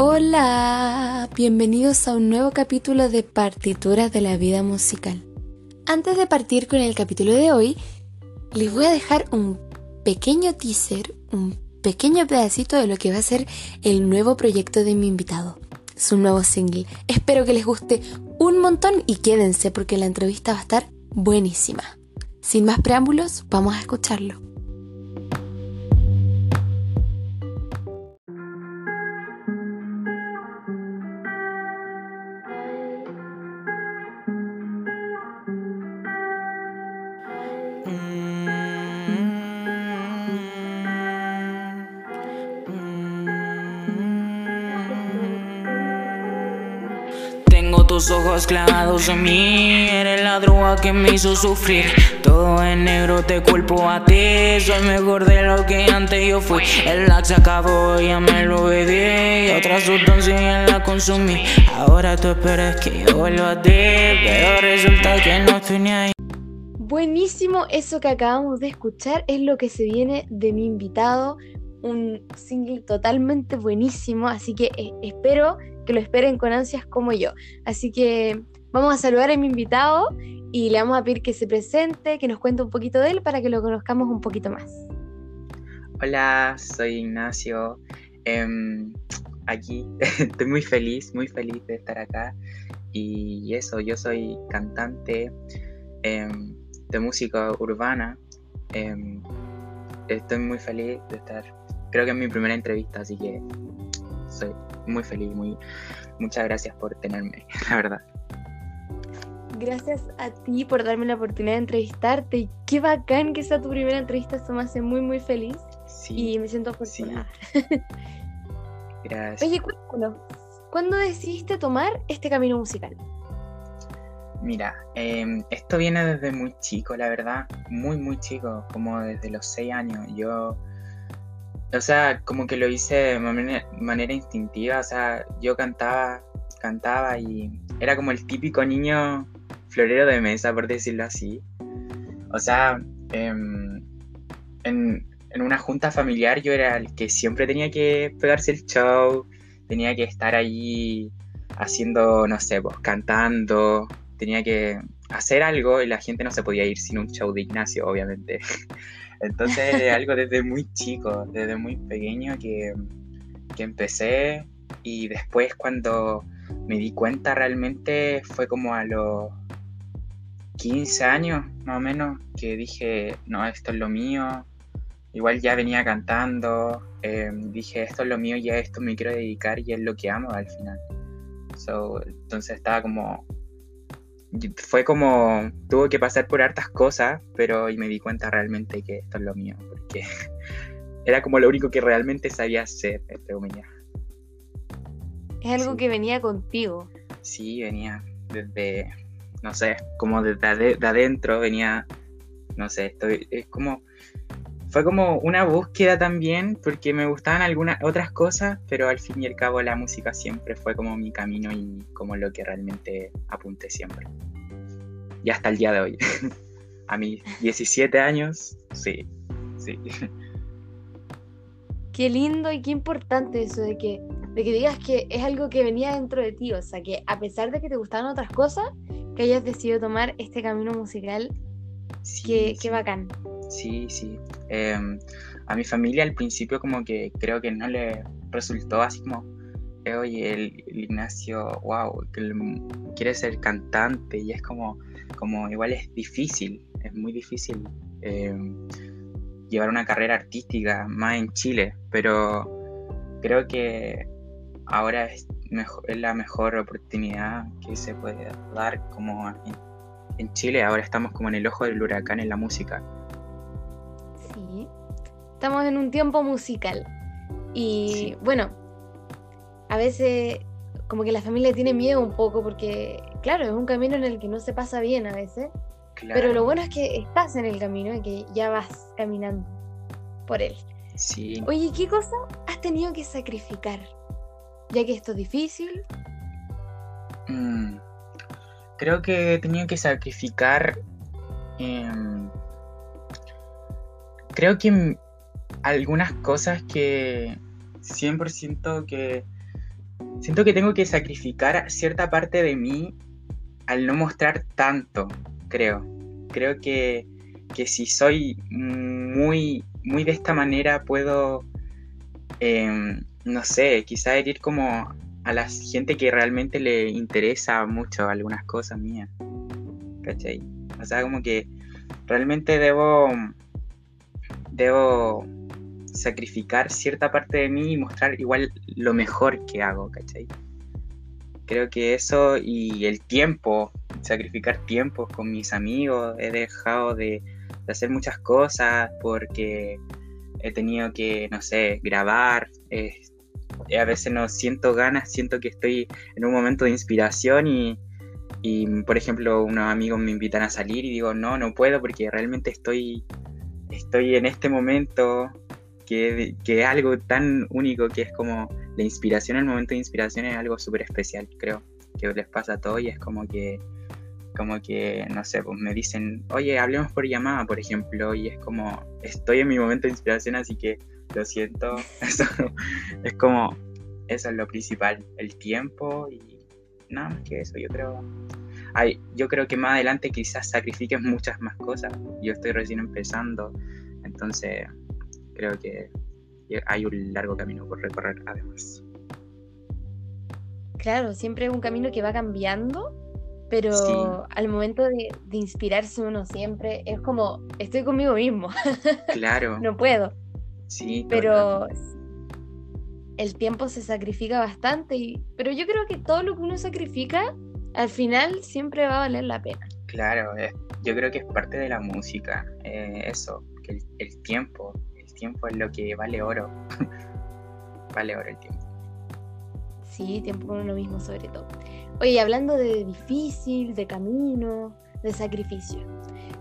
Hola, bienvenidos a un nuevo capítulo de Partituras de la Vida Musical. Antes de partir con el capítulo de hoy, les voy a dejar un pequeño teaser, un pequeño pedacito de lo que va a ser el nuevo proyecto de mi invitado, su nuevo single. Espero que les guste un montón y quédense porque la entrevista va a estar buenísima. Sin más preámbulos, vamos a escucharlo. Tus ojos clavados en mí. Eres la droga que me hizo sufrir. Todo en negro te culpo a ti. Soy mejor de lo que antes yo fui. El lax acabó, ya me lo bebí. Otra sustancia la consumí. Ahora tú esperas que yo vuelva a ti Pero resulta que no estoy ni ahí. Buenísimo eso que acabamos de escuchar es lo que se viene de mi invitado, un single totalmente buenísimo, así que eh, espero que lo esperen con ansias como yo. Así que vamos a saludar a mi invitado y le vamos a pedir que se presente, que nos cuente un poquito de él para que lo conozcamos un poquito más. Hola, soy Ignacio. Em, aquí estoy muy feliz, muy feliz de estar acá. Y eso, yo soy cantante em, de música urbana. Em, estoy muy feliz de estar. Creo que es mi primera entrevista, así que soy muy feliz, muy, muchas gracias por tenerme, la verdad. Gracias a ti por darme la oportunidad de entrevistarte y qué bacán que sea tu primera entrevista, eso me hace muy muy feliz sí, y me siento afortunada. Gracias. Oye, cuéntanos, ¿cuándo decidiste tomar este camino musical? Mira, em, esto viene desde muy chico, la verdad, muy muy chico, como desde los seis años. Yo o sea, como que lo hice de manera, instintiva, o sea, yo cantaba, cantaba y era como el típico niño florero de mesa, por decirlo así. O sea, em, en, en, una junta familiar yo era el que siempre tenía que pegarse el show, tenía que estar ahí haciendo, no sé, pues cantando, tenía que hacer algo y la gente no se podía ir sin un show de Ignacio, obviamente. Entonces es algo desde muy chico, desde muy pequeño que, empecé y después cuando me di cuenta realmente fue como a los 15 años más o menos que dije, no, esto es lo mío. Igual ya venía cantando, em, dije, esto es lo mío, ya esto me quiero dedicar y es lo que amo al final. entonces estaba como fue como, tuvo que pasar por hartas cosas, pero y me di cuenta realmente que esto es lo mío, porque era como lo único que realmente sabía hacer, entre comillas. Es algo que venía contigo. Sí, venía desde, no sé, como desde adentro, venía, no sé, estoy, es como, fue como una búsqueda también, porque me gustaban algunas otras cosas, pero al fin y al cabo la música siempre fue como mi camino y como lo que realmente apunté siempre. Y hasta el día de hoy. A mis 17 años, sí, sí. Qué lindo y qué importante eso de que, de que digas que es algo que venía dentro de ti, o sea, que a pesar de que te gustaban otras cosas, que hayas decidido tomar este camino musical, sí, qué bacán. Sí, sí. Em, a mi familia al principio como que creo que no le resultó así como, eh, oye, el, Ignacio, wow, que quiere ser cantante y es como, como igual es difícil, es muy difícil em, llevar una carrera artística más en Chile, pero creo que ahora es, es la mejor oportunidad que se puede dar como en, Chile, ahora estamos como en el ojo del huracán en la música estamos en un tiempo musical. Y bueno, a veces como que la familia tiene miedo un poco porque, claro, es un camino en el que no se pasa bien a veces. Pero lo bueno es que estás en el camino y que ya vas caminando por él. Sí. Oye, ¿qué cosa has tenido que sacrificar? Ya que esto es difícil. Mm, creo que he tenido que sacrificar. Em, creo que algunas cosas que 100% que siento que tengo que sacrificar cierta parte de mí al no mostrar tanto, creo. Creo que, que si soy muy, muy de esta manera puedo, em, no sé, quizá herir como a la gente que realmente le interesa mucho algunas cosas mías. ¿Cachai? O sea, como que realmente debo, debo sacrificar cierta parte de mí y mostrar igual lo mejor que hago, ¿cachai? Creo que eso y el tiempo, sacrificar tiempo con mis amigos, he dejado de, hacer muchas cosas porque he tenido que, no sé, grabar, a veces no siento ganas, siento que estoy en un momento de inspiración y, y, por ejemplo, unos amigos me invitan a salir y digo, no, no puedo porque realmente estoy, estoy en este momento que, que es algo tan único que es como la inspiración, el momento de inspiración es algo súper especial, creo, que les pasa a todos y es como que, como que, no sé, pues me dicen, oye, hablemos por llamada, por ejemplo, y es como, estoy en mi momento de inspiración, así que lo siento, eso es como, eso es lo principal, el tiempo y nada más que eso, yo creo. Ay, yo creo que más adelante quizás sacrifiques muchas más cosas. Yo estoy recién empezando, entonces creo que hay un largo camino por recorrer además. Claro, siempre es un camino que va cambiando, pero al momento de, inspirarse uno siempre es como, estoy conmigo mismo. Claro. no puedo. Sí. Pero el tiempo se sacrifica bastante, y, pero yo creo que todo lo que uno sacrifica, al final siempre va a valer la pena. Claro, yo creo que es parte de la música, eh, eso, que el tiempo, tiempo es lo que vale oro. vale oro el tiempo. Sí, tiempo con uno mismo sobre todo. Oye, hablando de difícil, de camino, de sacrificio.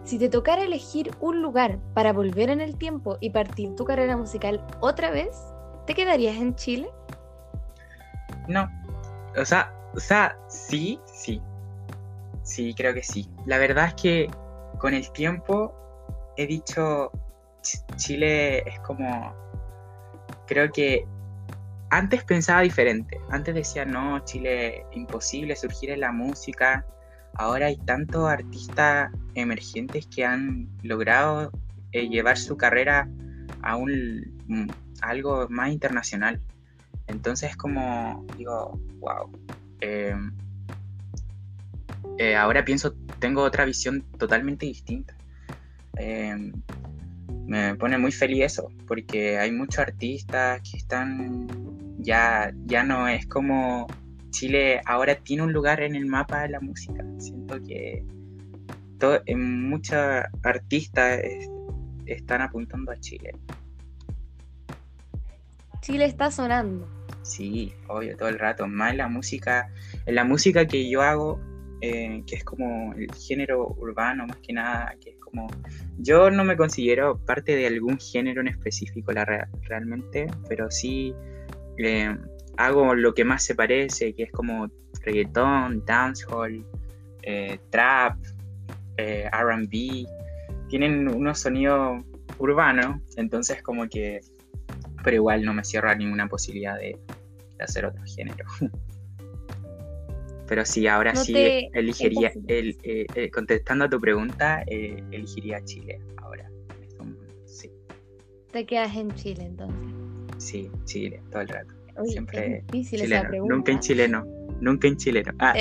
Si te tocara elegir un lugar para volver en el tiempo y partir tu carrera musical otra vez, ¿te quedarías en Chile? No. O sea, o sea, sí, sí. Sí, creo que sí. La verdad es que con el tiempo he dicho, Chile es como, creo que antes pensaba diferente, antes decía, no, Chile, imposible surgir en la música, ahora hay tantos artistas emergentes que han logrado eh, llevar su carrera a, un, mm, algo más internacional. Entonces como, digo, wow. Em, eh, ahora pienso, tengo otra visión totalmente distinta. Em, me pone muy feliz eso, porque hay muchos artistas que están, ya, ya no es como Chile ahora tiene un lugar en el mapa de la música. Siento que todo, muchos artistas están apuntando a Chile. Chile está sonando. Sí, obvio, todo el rato. Más la música, en la música que yo hago, eh, que es como el género urbano más que nada, que es como... Yo no me considero parte de algún género en específico la realmente, pero sí eh, hago lo que más se parece, que es como reggaetón, dancehall, eh, trap, RB. Tienen unos sonidos urbanos, entonces como que... Pero igual no me cierro a ninguna posibilidad de, de hacer otro género. Pero sí, ahora sí elegiría, el, eh, eh, contestando a tu pregunta, eh, elegiría Chile ahora. Sí. ¿Te quedas en Chile entonces? Sí, Chile, todo el rato. Siempre es pregunta. Nunca en chileno, nunca en chileno. Ah.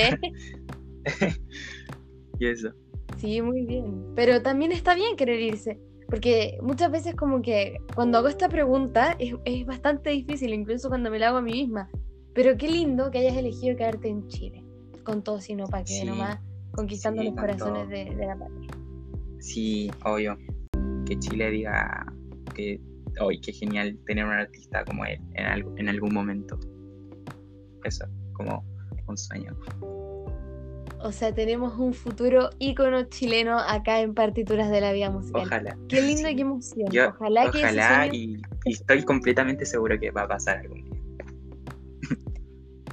y eso. Sí, muy bien. Pero también está bien querer irse. Porque muchas veces como que cuando hago esta pregunta es, es bastante difícil, incluso cuando me la hago a mí misma. Pero qué lindo que hayas elegido quedarte en Chile con todo, sino para que nomás conquistando los corazones de, la patria. Sí, obvio. Que Chile diga que hoy qué genial tener un artista como él en, en algún momento. Eso, como un sueño. O sea, tenemos un futuro ícono chileno acá en Partituras de la Vida Musical. Ojalá. Qué lindo y qué emoción. ojalá, que ojalá y, y, estoy completamente seguro que va a pasar algún día.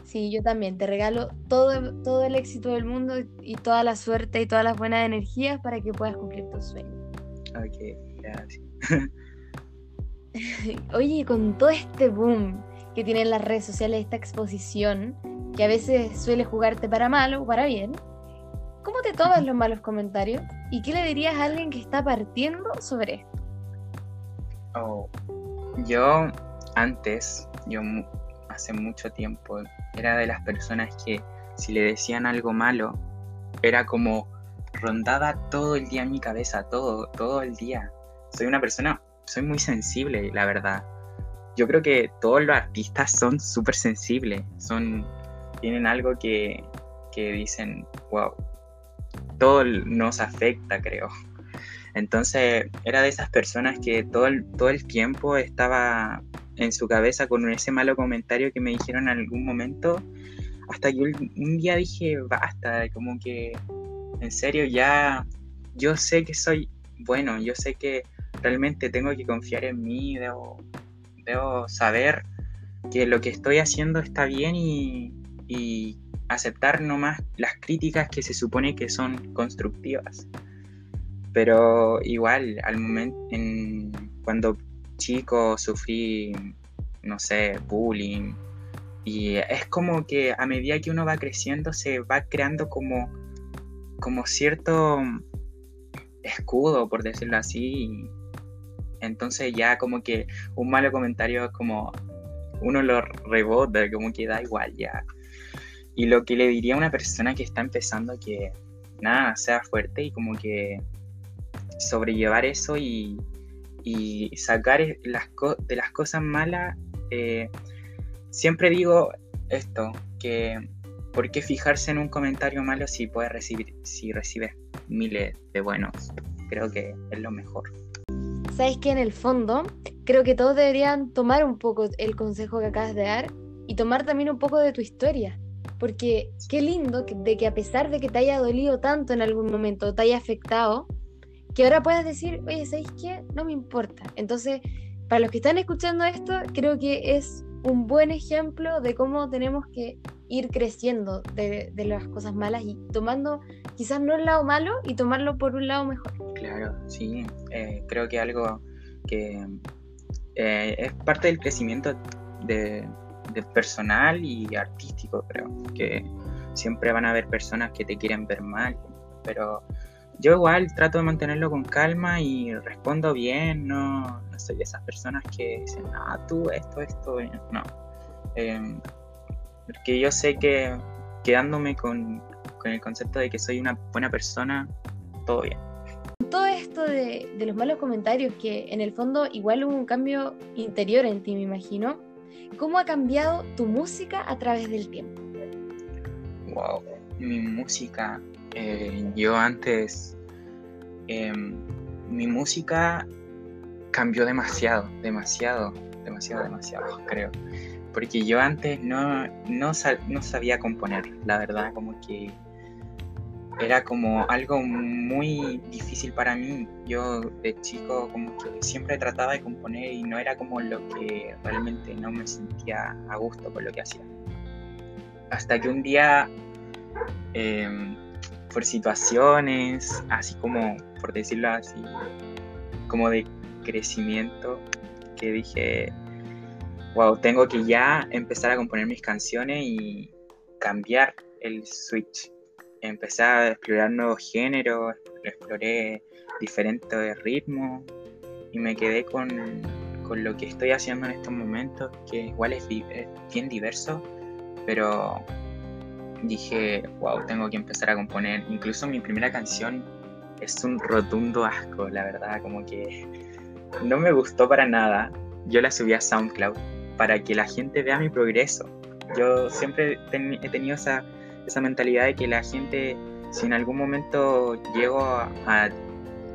Sí, yo también. Te regalo todo, todo el éxito del mundo y toda la suerte y todas las buenas energías para que puedas cumplir tus sueños. Ok, gracias. Oye, con todo este boom que tienen las redes sociales, esta exposición, que a veces suele jugarte para mal o para bien. ¿Cómo te tomas los malos comentarios? ¿Y qué le dirías a alguien que está partiendo sobre esto? Oh, yo antes, yo hace mucho tiempo, era de las personas que si le decían algo malo, era como rondaba todo el día en mi cabeza, todo, todo el día. Soy una persona, soy muy sensible, la verdad. Yo creo que todos los artistas son súper sensibles, son, tienen algo que, que dicen, wow, todo nos afecta, creo. Entonces era de esas personas que todo el, todo el tiempo estaba en su cabeza con ese malo comentario que me dijeron en algún momento, hasta que un día dije, basta, como que en serio ya yo sé que soy bueno, yo sé que realmente tengo que confiar en mí, debo, debo saber que lo que estoy haciendo está bien y, y aceptar nomás las críticas que se supone que son constructivas. Pero igual, al momento, en, cuando chico sufrí, no sé, bullying, y es como que a medida que uno va creciendo se va creando como, como cierto escudo, por decirlo así. Entonces ya como que un malo comentario como uno lo rebota, como que da igual ya. Y lo que le diría a una persona que está empezando que nada, sea fuerte y como que sobrellevar eso y, sacar las de las cosas malas. Eh, siempre digo esto, que ¿por qué fijarse en un comentario malo si puedes recibir, si recibes miles de buenos? Creo que es lo mejor. Sabes que en el fondo creo que todos deberían tomar un poco el consejo que acabas de dar y tomar también un poco de tu historia. Porque qué lindo de que a pesar de que te haya dolido tanto en algún momento, te haya afectado, que ahora puedas decir, oye, ¿sabéis qué? No me importa. Entonces, para los que están escuchando esto, creo que es un buen ejemplo de cómo tenemos que ir creciendo de, las cosas malas y tomando quizás no el lado malo y tomarlo por un lado mejor. Claro, sí, eh, creo que algo que eh, es parte del crecimiento de, personal y artístico, creo, que siempre van a haber personas que te quieren ver mal, pero yo igual trato de mantenerlo con calma y respondo bien, no, no soy de esas personas que dicen, ah, tú esto, esto, no. Em, porque yo sé que quedándome con, el concepto de que soy una buena persona, todo bien. Todo esto de, de, los malos comentarios, que en el fondo igual hubo un cambio interior en ti, me imagino. ¿Cómo ha cambiado tu música a través del tiempo? Wow, mi música eh, yo antes, em, mi música cambió demasiado, demasiado, demasiado, demasiado, creo. Porque yo antes no, no, sabía componer, la verdad, como que era como algo muy difícil para mí. Yo de chico como que siempre trataba de componer y no era como lo que realmente no me sentía a gusto con lo que hacía. Hasta que un día eh, por situaciones, así como, por decirlo así, como de crecimiento, que dije, wow, tengo que ya empezar a componer mis canciones y cambiar el switch. Empecé a explorar nuevos géneros, exploré diferentes ritmos y me quedé con, con lo que estoy haciendo en estos momentos, que igual es, es bien diverso, pero dije, wow, tengo que empezar a componer. Incluso mi primera canción es un rotundo asco, la verdad, como que no me gustó para nada. Yo la subí a SoundCloud para que la gente vea mi progreso. Yo siempre he tenido esa, esa mentalidad de que la gente, si en algún momento llego a,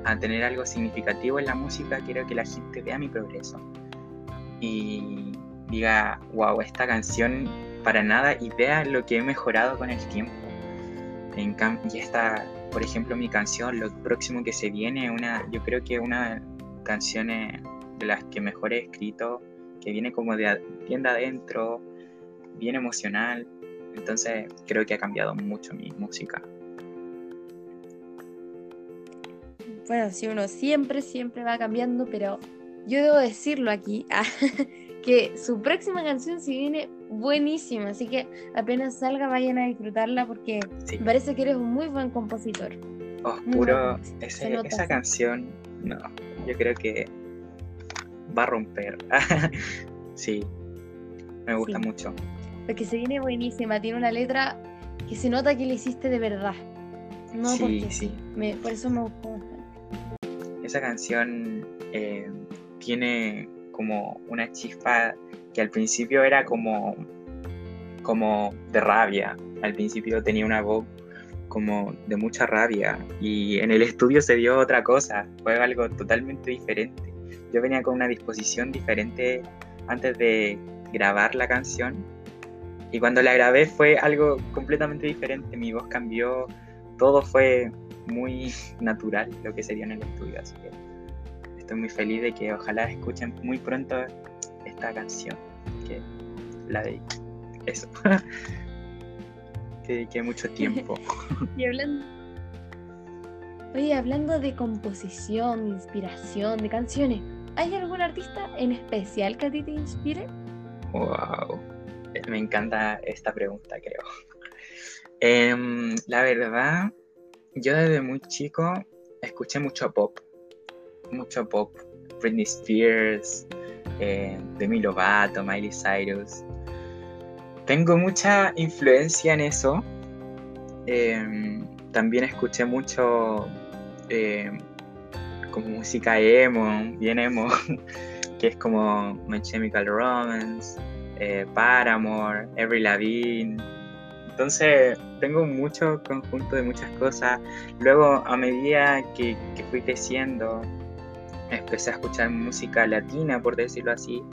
a tener algo significativo en la música, quiero que la gente vea mi progreso. Y diga, wow, esta canción para nada y vea lo que he mejorado con el tiempo. En y esta, por ejemplo, mi canción, lo próximo que se viene, una, yo creo que una canciones de las que mejor he escrito, que viene como de tienda adentro, bien emocional. Entonces creo que ha cambiado mucho mi música. Bueno, si uno siempre, siempre va cambiando, pero yo debo decirlo aquí, que su próxima canción se viene buenísima, así que apenas salga vayan a disfrutarla porque me parece que eres un muy buen compositor. Oscuro, esa canción, no, yo creo que va a romper. sí, me gusta mucho. Porque se viene buenísima, tiene una letra que se nota que le hiciste de verdad. No sí, porque sí. por eso me gustó Esa canción eh, tiene como una chispa que al principio era como, como de rabia. Al principio tenía una voz como de mucha rabia y en el estudio se dio otra cosa, fue algo totalmente diferente. Yo venía con una disposición diferente antes de grabar la canción y cuando la grabé fue algo completamente diferente, mi voz cambió, todo fue muy natural lo que sería en el estudio, así que estoy muy feliz de que ojalá escuchen muy pronto esta canción, que la de eso. que dediqué mucho tiempo. y hablando Oye, hablando de composición, de inspiración, de canciones, ¿hay algún artista en especial que a ti te inspire? Wow, me encanta esta pregunta, creo. Em, la verdad, yo desde muy chico escuché mucho pop, mucho pop. Britney Spears, eh, Demi Lovato, Miley Cyrus. Tengo mucha influencia en eso. Em, también escuché mucho em, como música emo, bien emo, que es como My Chemical Romance, eh, Paramore, Every Lavigne. Entonces tengo mucho conjunto de muchas cosas. Luego a medida que, fui creciendo, empecé a escuchar música latina, por decirlo así,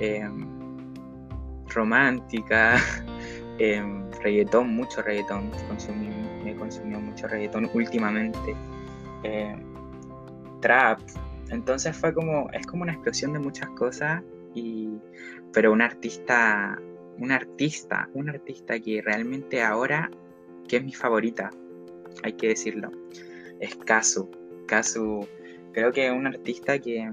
em, romántica, em, reggaetón, mucho reggaetón, me consumió mucho reggaetón últimamente, em, trap, entonces fue como, es como una explosión de muchas cosas, y, pero un artista, un artista, un artista que realmente ahora, que es mi favorita, hay que decirlo, es Kazu, Kazu creo que es un artista que,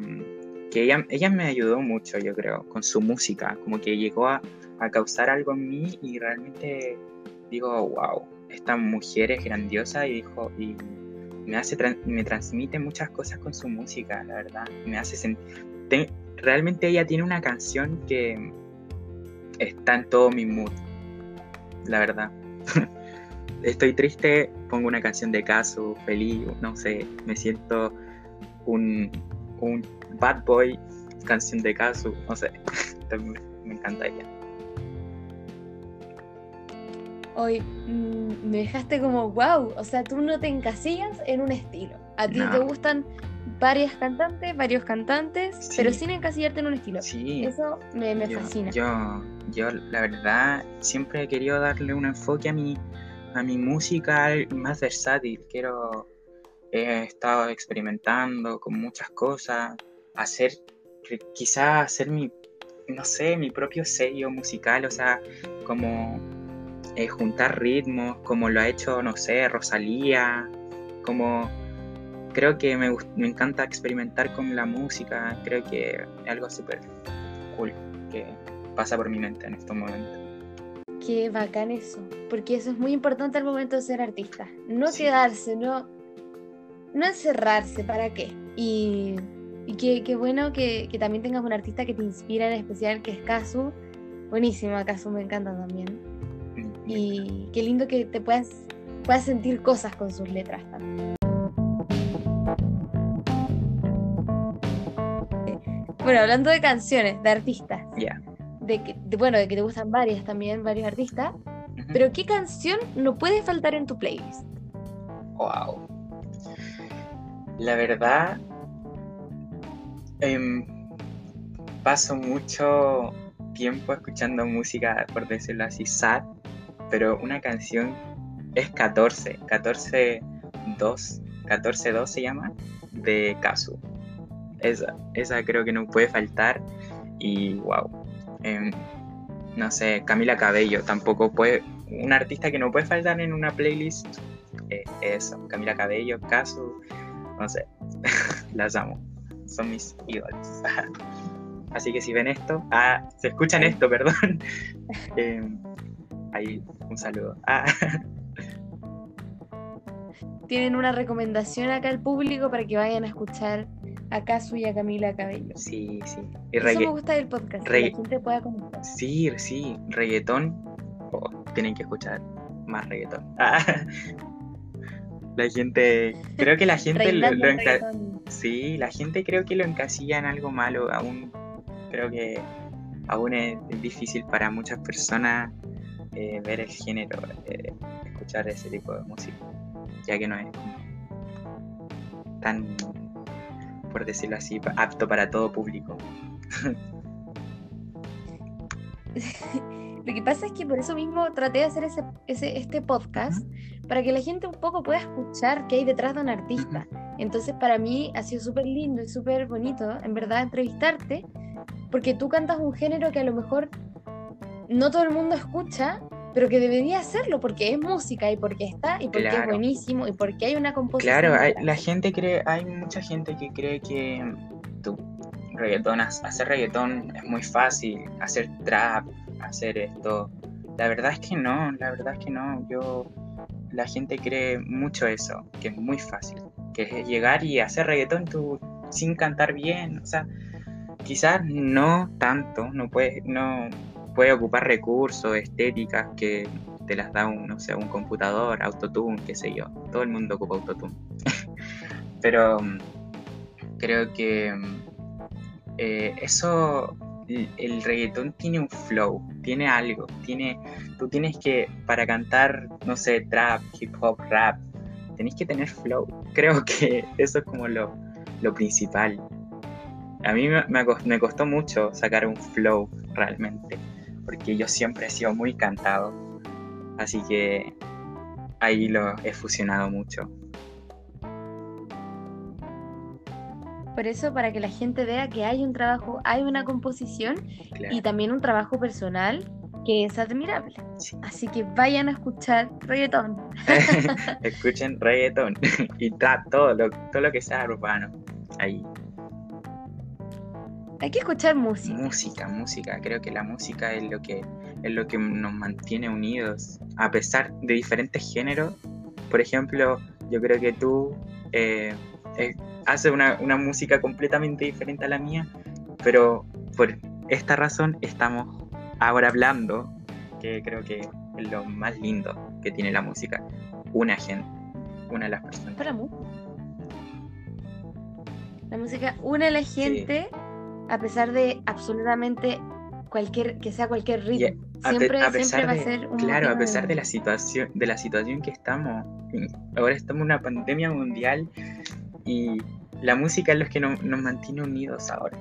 que ella, ella me ayudó mucho, yo creo, con su música, como que llegó a, a causar algo en mí y realmente digo, wow, esta mujer es grandiosa y dijo, y me hace, me transmite muchas cosas con su música, la verdad, me hace sentir, realmente ella tiene una canción que está en todo mi mood, la verdad. Estoy triste, pongo una canción de caso, feliz, no sé, me siento un, un bad boy, canción de caso, no sé, me encanta ella. Hoy mm, me dejaste como wow, o sea, tú no te encasillas en un estilo. A ti te gustan varias cantantes, varios cantantes, pero sin encasillarte en un estilo. Sí. Eso me, fascina. Yo, yo, la verdad, siempre he querido darle un enfoque a mi, a mi música más versátil. Quiero he estado experimentando con muchas cosas, hacer, quizás hacer mi, no sé, mi propio sello musical, o sea, como eh, juntar ritmos, como lo ha hecho, no sé, Rosalía, como creo que me, me encanta experimentar con la música, creo que es algo súper cool que pasa por mi mente en estos momentos. Qué bacán eso, porque eso es muy importante al momento de ser artista, no quedarse, no no encerrarse, ¿para qué? Y, qué, bueno que, también tengas un artista que te inspira en especial, que es Kazu. Buenísimo, Kazu me encanta también. Y qué lindo que te puedas, puedas sentir cosas con sus letras también. Bueno, hablando de canciones, de artistas. De que, bueno, de que te gustan varias también, varios artistas. Pero ¿qué canción no puede faltar en tu playlist? Wow. La verdad, em, paso mucho tiempo escuchando música, por decirlo así, sad, pero una canción es 14, 14 2, 14 2 se llama, de Kazu. Esa, esa creo que no puede faltar y wow. Em, no sé, Camila Cabello tampoco puede, un artista que no puede faltar en una playlist, eh, eso, Camila Cabello, Kazu no sé, las amo. Son mis ídolos. Así que si ven esto, ah, se escuchan esto, perdón. eh, ahí, un saludo. Ah. Tienen una recomendación acá al público para que vayan a escuchar a Casu y a Camila Cabello. Sí, sí. Y Eso me gusta del podcast, que la gente pueda comentar. Sí, sí, reggaetón. Oh, tienen que escuchar más reggaetón. Ah. La gente, creo que la gente lo. Sí, la gente creo que lo encasilla en algo malo. Aún creo que aún es difícil para muchas personas eh, ver el género, eh, escuchar ese tipo de música, ya que no es tan, por decirlo así, apto para todo público. Lo que pasa es que por eso mismo traté de hacer ese, ese, este podcast para que la gente un poco pueda escuchar qué hay detrás de un artista. Entonces para mí ha sido súper lindo y súper bonito, en verdad, entrevistarte, porque tú cantas un género que a lo mejor no todo el mundo escucha, pero que debería hacerlo porque es música y porque está y porque es buenísimo y porque hay una composición. Claro, hay- la gente cree, hay mucha gente que cree que reggaetón, ha- hacer reggaetón es muy fácil, hacer trap, hacer esto. La verdad es que no, la verdad es que no. Yo, la gente cree mucho eso, que es muy fácil, que es llegar y hacer reggaetón tú sin cantar bien, o sea, quizás no tanto, no puede, no puede ocupar recursos, estéticas que te las da un, no sé, un computador, autotune, qué sé yo. Todo el mundo ocupa autotune. Pero mm, creo que mm, eh, eso, el, el reggaetón tiene un flow, tiene algo, tiene, tú tienes que, para cantar, no sé, trap, hip hop, rap, tenés que tener flow. Creo que eso es como lo, lo principal. A mí me, me cos- me costó mucho sacar un flow realmente, porque yo siempre he sido muy cantado, así que ahí lo he fusionado mucho. Por eso, para que la gente vea que hay un trabajo, hay una composición Claro. y también un trabajo personal que es admirable. Sí. Así que vayan a escuchar reggaetón. Escuchen reggaeton y todo lo, todo lo que sea urbano. Ahí, Hay que escuchar música. música, música. Creo que la música es lo que es lo que nos mantiene unidos. A pesar de diferentes géneros. Por ejemplo, yo creo que tú eh, eh, haces una, una música completamente diferente a la mía, pero por esta razón estamos ahora hablando, que creo que es lo más lindo que tiene la música. Una gente, una de las personas. Para música. La música une a la gente a pesar de absolutamente cualquier que sea cualquier ritmo. a, Siempre, a siempre pesar va a de, ser un claro, a pesar de la situación, de la situación que estamos, ahora estamos en una pandemia mundial y la música es lo que nos, nos mantiene unidos ahora.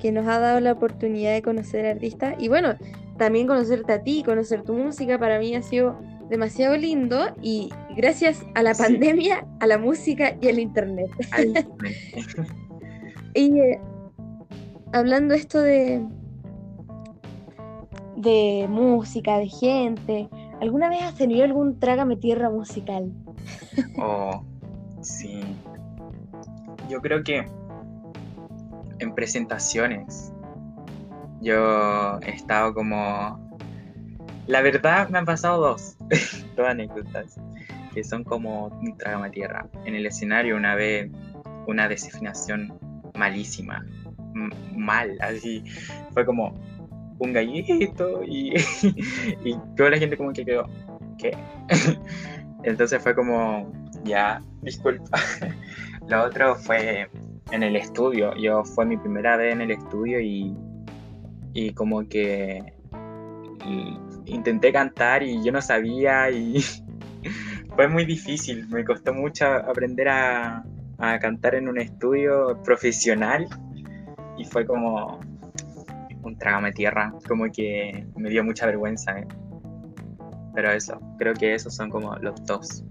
que nos ha dado la oportunidad de conocer artistas y bueno, también conocerte a ti, conocer tu música, para mí ha sido demasiado lindo y gracias a la Sí. pandemia, a la música y al internet. Y eh, hablando esto de de música, de gente, ¿alguna vez has tenido algún trágame tierra musical? oh, sí. Yo creo que en presentaciones yo he estado como... La verdad me han pasado dos, dos anécdotas, que son como un tierra. En el escenario una vez una desafinación malísima, mal, así, fue como un gallito y, y toda la gente como que quedó, ¿qué? Entonces fue como, ya, disculpa. Lo otro fue en el estudio, yo fue mi primera vez en el estudio y, y como que intenté cantar y yo no sabía y fue muy difícil, me costó mucho aprender a, a cantar en un estudio profesional y fue como un trágame tierra, como que me dio mucha vergüenza. ¿eh? Pero eso, creo que esos son como los dos.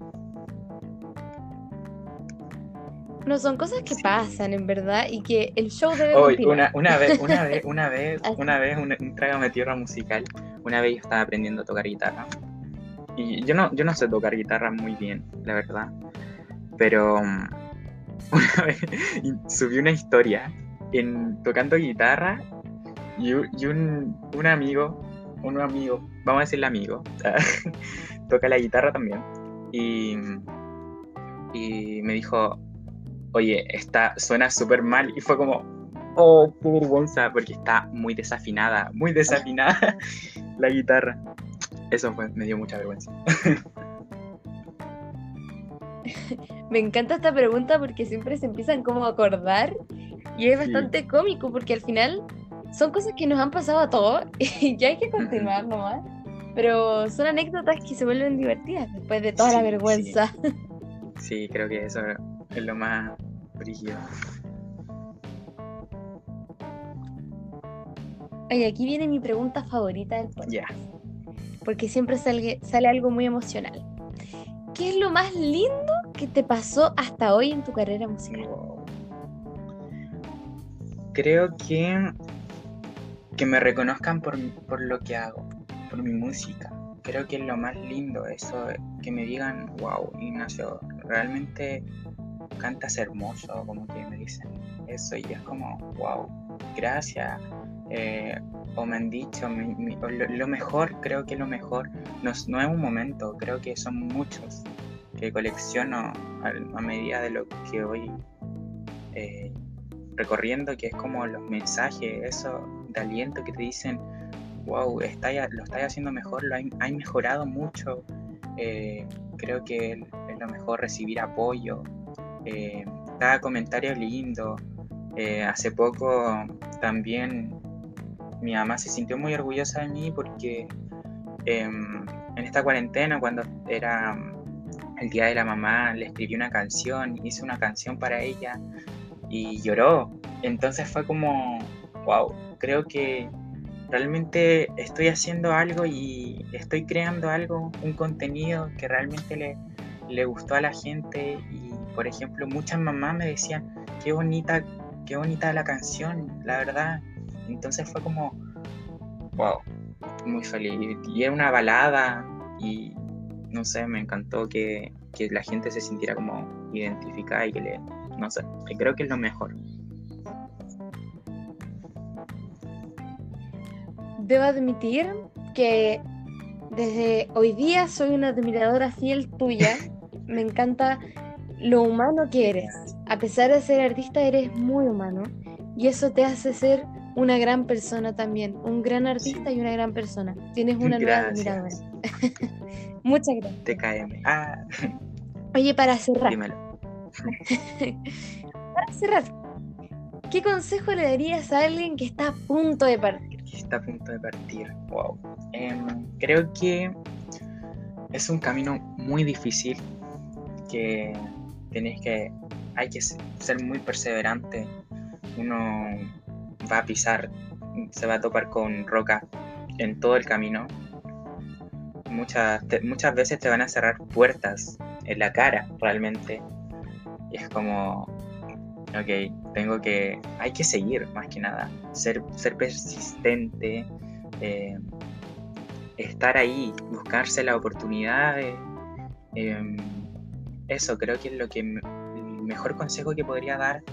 No, son cosas que Sí. pasan en verdad y que el show debe Hoy, continuar. una, una vez, una vez, una vez, una vez, un, un trágame tierra musical. Una vez yo estaba aprendiendo a tocar guitarra. Y yo no, yo no sé tocar guitarra muy bien, la verdad. Pero mm, una vez subí una historia en tocando guitarra y, un, un amigo, un amigo, vamos a decirle amigo, toca la guitarra también. Y, y me dijo, oye, está, suena súper mal. Y fue como, oh, qué vergüenza, porque está muy desafinada, muy desafinada la guitarra. Eso fue, me dio mucha vergüenza. me encanta esta pregunta porque siempre se empiezan como a acordar y es bastante cómico porque al final son cosas que nos han pasado a todos y ya hay que continuar nomás. Pero son anécdotas que se vuelven divertidas después de toda la vergüenza. Sí. creo que eso es lo más brígido. Oye, aquí viene mi pregunta favorita del podcast. Porque siempre sale, algo muy emocional. ¿Qué es lo más lindo que te pasó hasta hoy en tu carrera musical? Creo que que me reconozcan por, por lo que hago, por mi música. Creo que es lo más lindo eso, que me digan, wow, Ignacio, realmente cantas hermoso, como que me dicen eso y es como, wow, gracias. Eh, o me han dicho, lo, mejor, creo que lo mejor, no, es un momento, creo que son muchos que colecciono a, medida de lo que voy eh, recorriendo, que es como los mensajes, eso de aliento que te dicen, wow, está, lo estás haciendo mejor, lo hay, mejorado mucho. Eh, creo que es lo mejor recibir apoyo. Eh, cada comentario lindo. Eh, hace poco también mi mamá se sintió muy orgullosa de mí porque em, en esta cuarentena, cuando era el día de la mamá, le escribí una canción, hice una canción para ella y lloró. Entonces fue como, wow, creo que realmente estoy haciendo algo y estoy creando algo, un contenido que realmente le, le gustó a la gente y por ejemplo muchas mamás me decían qué bonita, qué bonita la canción, la verdad. Entonces fue como, wow, muy feliz. Y era una balada y no sé, me encantó que, que la gente se sintiera como identificada y que le, no sé, creo que es lo mejor. Debo admitir que desde hoy día soy una admiradora fiel tuya. Me encanta lo humano que eres. A pesar de ser artista, eres muy humano. Y eso te hace ser una gran persona también. Un gran artista y una gran persona. Tienes una nueva admiradora. Muchas gracias. TKM. Ah. Oye, para cerrar. Para cerrar, ¿qué consejo le darías a alguien que está a punto de partir? Que está a punto de partir, wow. Em, creo que es un camino muy difícil que tenéis que, hay que ser muy perseverante. Uno va a pisar, se va a topar con roca en todo el camino. Muchas, muchas veces te van a cerrar puertas en la cara realmente es como, ok, tengo que, hay que seguir más que nada, ser, ser persistente, eh, estar ahí, buscarse la oportunidad. Em, eso creo que es lo que el mejor consejo que podría dar.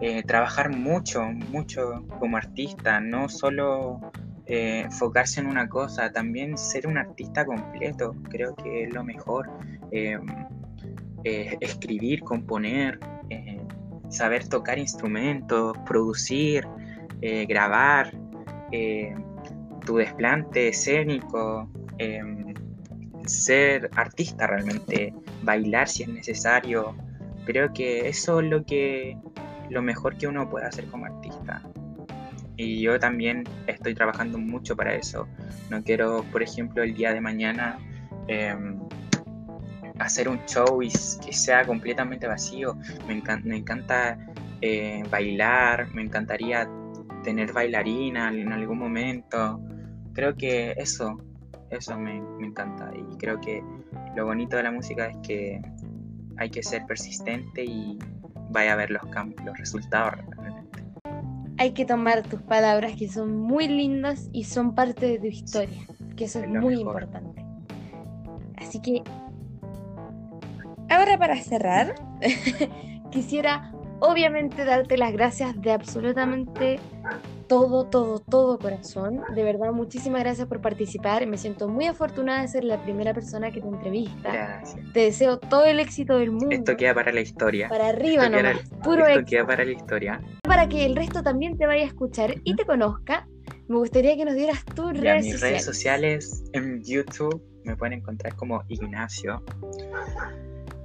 Eh, trabajar mucho, mucho como artista, no solo eh, enfocarse en una cosa, también ser un artista completo, creo que es lo mejor. Em, eh, escribir, componer, eh, saber tocar instrumentos, producir, grabar, tu desplante escénico, em, ser artista realmente, bailar si es necesario. Creo que eso es lo que lo mejor que uno puede hacer como artista. Y yo también estoy trabajando mucho para eso. No quiero, por ejemplo, el día de mañana em, hacer un show y que sea completamente vacío. Me, me encanta eh, bailar, me encantaría tener bailarina en algún momento. Creo que eso, eso me, encanta. Y creo que lo bonito de la música es que hay que ser persistente y vaya a ver los, los resultados realmente. Hay que tomar tus palabras que son muy lindas y son parte de tu historia, que eso es, muy importante. Así que Ahora para cerrar, quisiera obviamente darte las gracias de absolutamente todo, todo, todo corazón. De verdad, muchísimas gracias por participar. Me siento muy afortunada de ser la primera persona que te entrevista. Gracias. Te deseo todo el éxito del mundo. Esto queda para la historia. para arriba esto queda- nomás, puro Esto éxito. queda para la historia. Para que el resto también te vaya a escuchar y te conozca, me gustaría que nos dieras tus Ya, redes mis sociales. redes sociales en YouTube me pueden encontrar como Ignacio.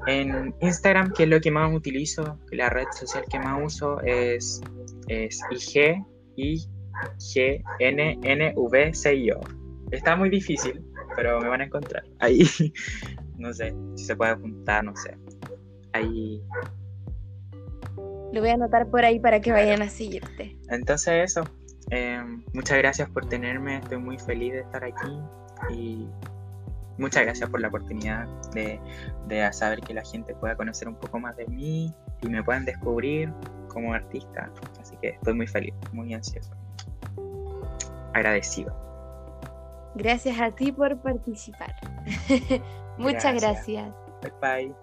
En Instagram, que es lo que más utilizo, la red social que más uso es, es IG, I, G, N, N, V, C, I, O. Está muy difícil, pero me van a encontrar. Ahí, no sé, si se puede apuntar, no sé. Ahí. Lo voy a anotar por ahí para que vayan a seguirte. Entonces eso. eh, muchas gracias por tenerme, estoy muy feliz de estar aquí y muchas gracias por la oportunidad de, de saber que la gente pueda conocer un poco más de mí y me puedan descubrir como artista. Así que estoy muy feliz, muy ansioso, agradecido. Gracias a ti por participar. Muchas Gracias. gracias. Bye bye.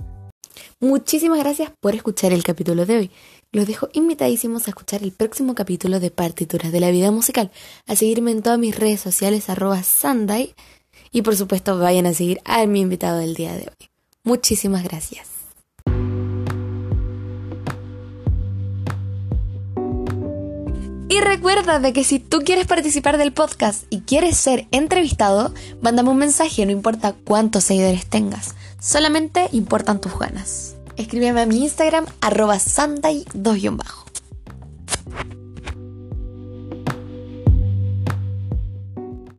Muchísimas gracias por escuchar el capítulo de hoy. Los dejo invitadísimos a escuchar el próximo capítulo de Partituras de la Vida Musical, a seguirme en todas mis redes sociales arroba Sunday y por supuesto vayan a seguir a mi invitado del día de hoy. Muchísimas gracias. Recuerda de que si tú quieres participar del podcast y quieres ser entrevistado, mándame un mensaje, no importa cuántos seguidores tengas, solamente importan tus ganas. Escríbeme a mi Instagram, arroba Sunday 2 bajo.